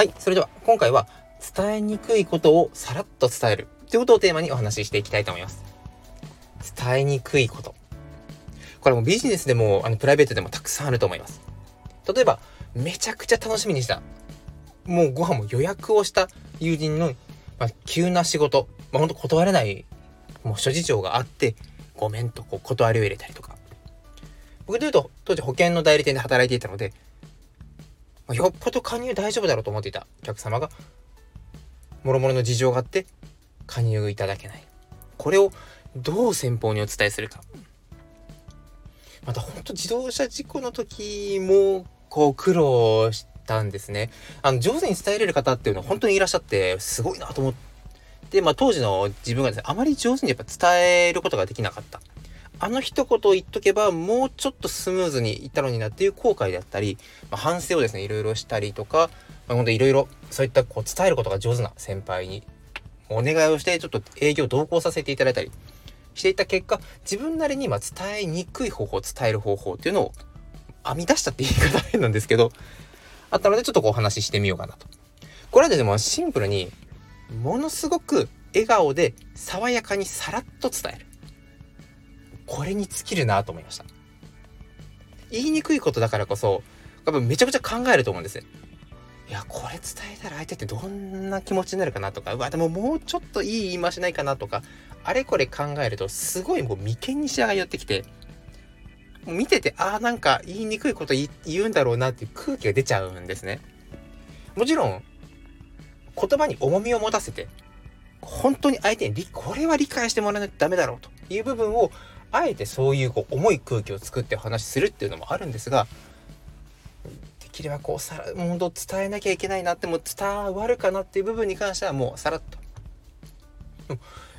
はい、それでは今回は伝えにくいことをさらっと伝えるということをテーマにお話ししていきたいと思います。伝えにくいこと。これもビジネスでもあのプライベートでもたくさんあると思います。例えば、めちゃくちゃ楽しみにした。もうご飯も予約をした友人の、まあ、急な仕事、まあ、ほんと断れないもう諸事情があって、ごめんとこう断りを入れたりとか。僕で言うと、当時保険の代理店で働いていたので、よっぽど加入大丈夫だろうと思っていたお客様が、もろもろの事情があって、加入いただけない。これをどう先方にお伝えするか。また本当自動車事故の時も、こう苦労したんですね。あの、上手に伝えれる方っていうのは本当にいらっしゃって、すごいなと思って、まあ当時の自分がですね、あまり上手にやっぱ伝えることができなかった。あの一言言っとけば、もうちょっとスムーズにいったのになっていう後悔であったり、まあ、反省をですね、いろいろしたりとか、まあ、ほんといろいろ、そういったこう伝えることが上手な先輩にお願いをして、ちょっと営業同行させていただいたりしていた結果、自分なりにま伝えにくい方法、伝える方法っていうのを編み出したって言い方変なんですけど、あったのでちょっとこうお話ししてみようかなと。これはですね、シンプルに、ものすごく笑顔で爽やかにさらっと伝える。これに尽きるなと思いました。言いにくいことだからこそ、多分めちゃくちゃ考えると思うんです。いや、これ伝えたら相手ってどんな気持ちになるかなとか、うわ、でももうちょっといい言い回しないかなとか、あれこれ考えると、すごいもう眉間にしわが寄ってきて、見てて、ああ、なんか言いにくいこと言うんだろうなっていう空気が出ちゃうんですね。もちろん、言葉に重みを持たせて、本当に相手にこれは理解してもらわないとダメだろうという部分をあえてそういうこう重い空気を作ってお話しするっていうのもあるんですができればこうさらもう伝えなきゃいけないなってもう伝わるかなっていう部分に関してはもうさらっと。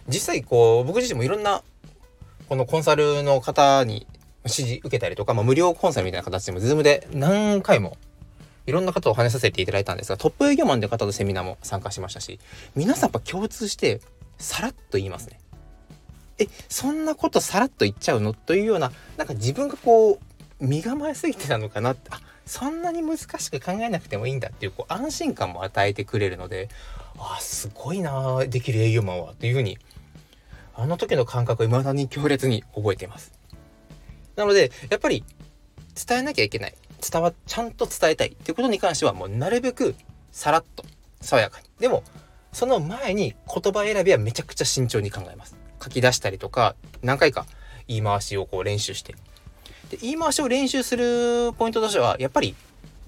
実際こう僕自身もいろんなこのコンサルの方に指示受けたりとか、まあ、無料コンサルみたいな形でも Zoom で何回もいろんな方を話させていただいたんですがトップ営業マンという方のセミナーも参加しましたし皆さんやっぱ共通してさらっと言いますね。え、そんなことさらっと言っちゃうの？というような、なんか自分がこう、身構えすぎてたのかなって、あ、そんなに難しく考えなくてもいいんだっていう、こう、安心感も与えてくれるので、あ、すごいなできる営業マンは、というふうに、あの時の感覚を未だに強烈に覚えています。なので、やっぱり、伝えなきゃいけない。伝わ、ちゃんと伝えたいっていうことに関しては、もうなるべく、さらっと、爽やかに。でも、その前に言葉選びはめちゃくちゃ慎重に考えます。書き出したりとか、何回か言い回しをこう練習して。で、言い回しを練習するポイントとしては、やっぱり、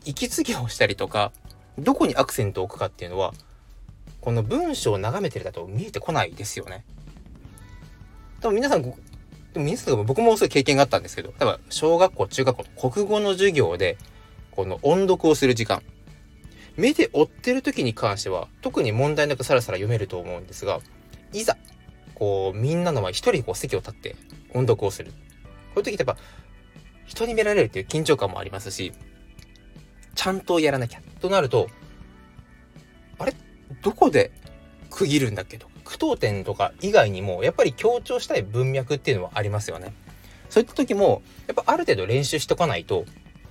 息継ぎをしたりとか、どこにアクセントを置くかっていうのは、この文章を眺めてるだと見えてこないですよね。多分皆さん、でも皆さん僕もそういう経験があったんですけど、多分小学校、中学校の、国語の授業で、この音読をする時間。目で追ってる時に関しては、特に問題なくさらさら読めると思うんですが、いざこう、みんなの前一人こう席を立って音読をする。こういう時ってやっぱ、人に見られるっていう緊張感もありますし、ちゃんとやらなきゃとなると、あれ？どこで区切るんだっけと。句読点とか以外にも、やっぱり強調したい文脈っていうのはありますよね。そういった時も、やっぱある程度練習しておかないと、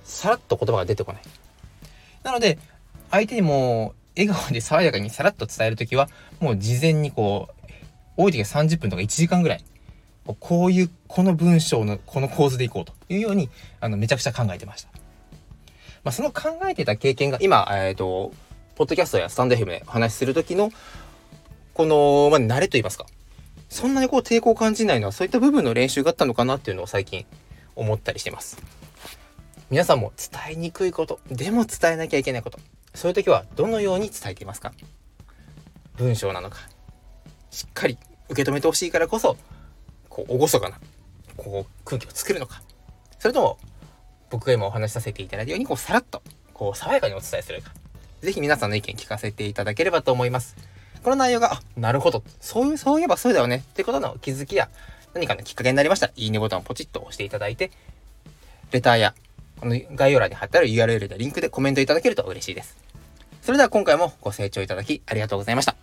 さらっと言葉が出てこない。なので、相手にも笑顔で爽やかにさらっと伝える時は、もう事前にこう、多い時は30分とか1時間ぐらい、こういう、この文章のこの構図でいこうというように、あの、めちゃくちゃ考えてました。まあ、その考えてた経験が今、えっ、ー、と、ポッドキャストやスタンド FM で話しする時の、この、まあ、慣れと言いますか。そんなにこう抵抗を感じないのはそういった部分の練習があったのかなっていうのを最近思ったりしてます。皆さんも伝えにくいこと、でも伝えなきゃいけないこと、そういう時はどのように伝えていますか？文章なのか、しっかり受け止めてほしいからこそ、こう、厳かな、こう、空気を作るのか。それとも、僕が今お話しさせていただいたように、こう、さらっと、こう、爽やかにお伝えするか。ぜひ皆さんの意見聞かせていただければと思います。この内容が、あ、なるほど。そういう、そういえばそうだよね。ってことの気づきや、何かのきっかけになりましたら、いいねボタンをポチッと押していただいて、レターや、この概要欄に貼ってある URL でリンクでコメントいただけると嬉しいです。それでは今回もご清聴いただきありがとうございました。